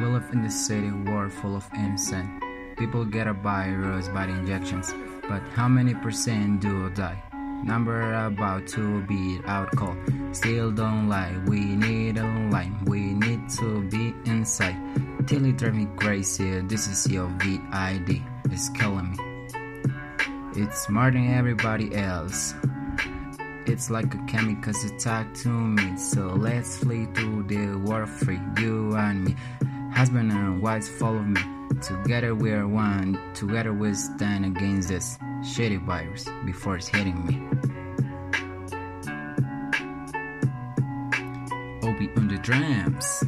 We live in the city world full of innocent. People get a virus by the injections, but how many percent do die? Number about to be out cold. Still don't lie, we need a line. We need to be inside. Till it drive me crazy. This is your VID. It's killing me. It's more than everybody else. It's like a chemical attack to me. So let's flee to the world free, you and me. Husband and wife follow me. Together we're one. Together we stand against this shitty virus before it's hitting me. Obi on the drums.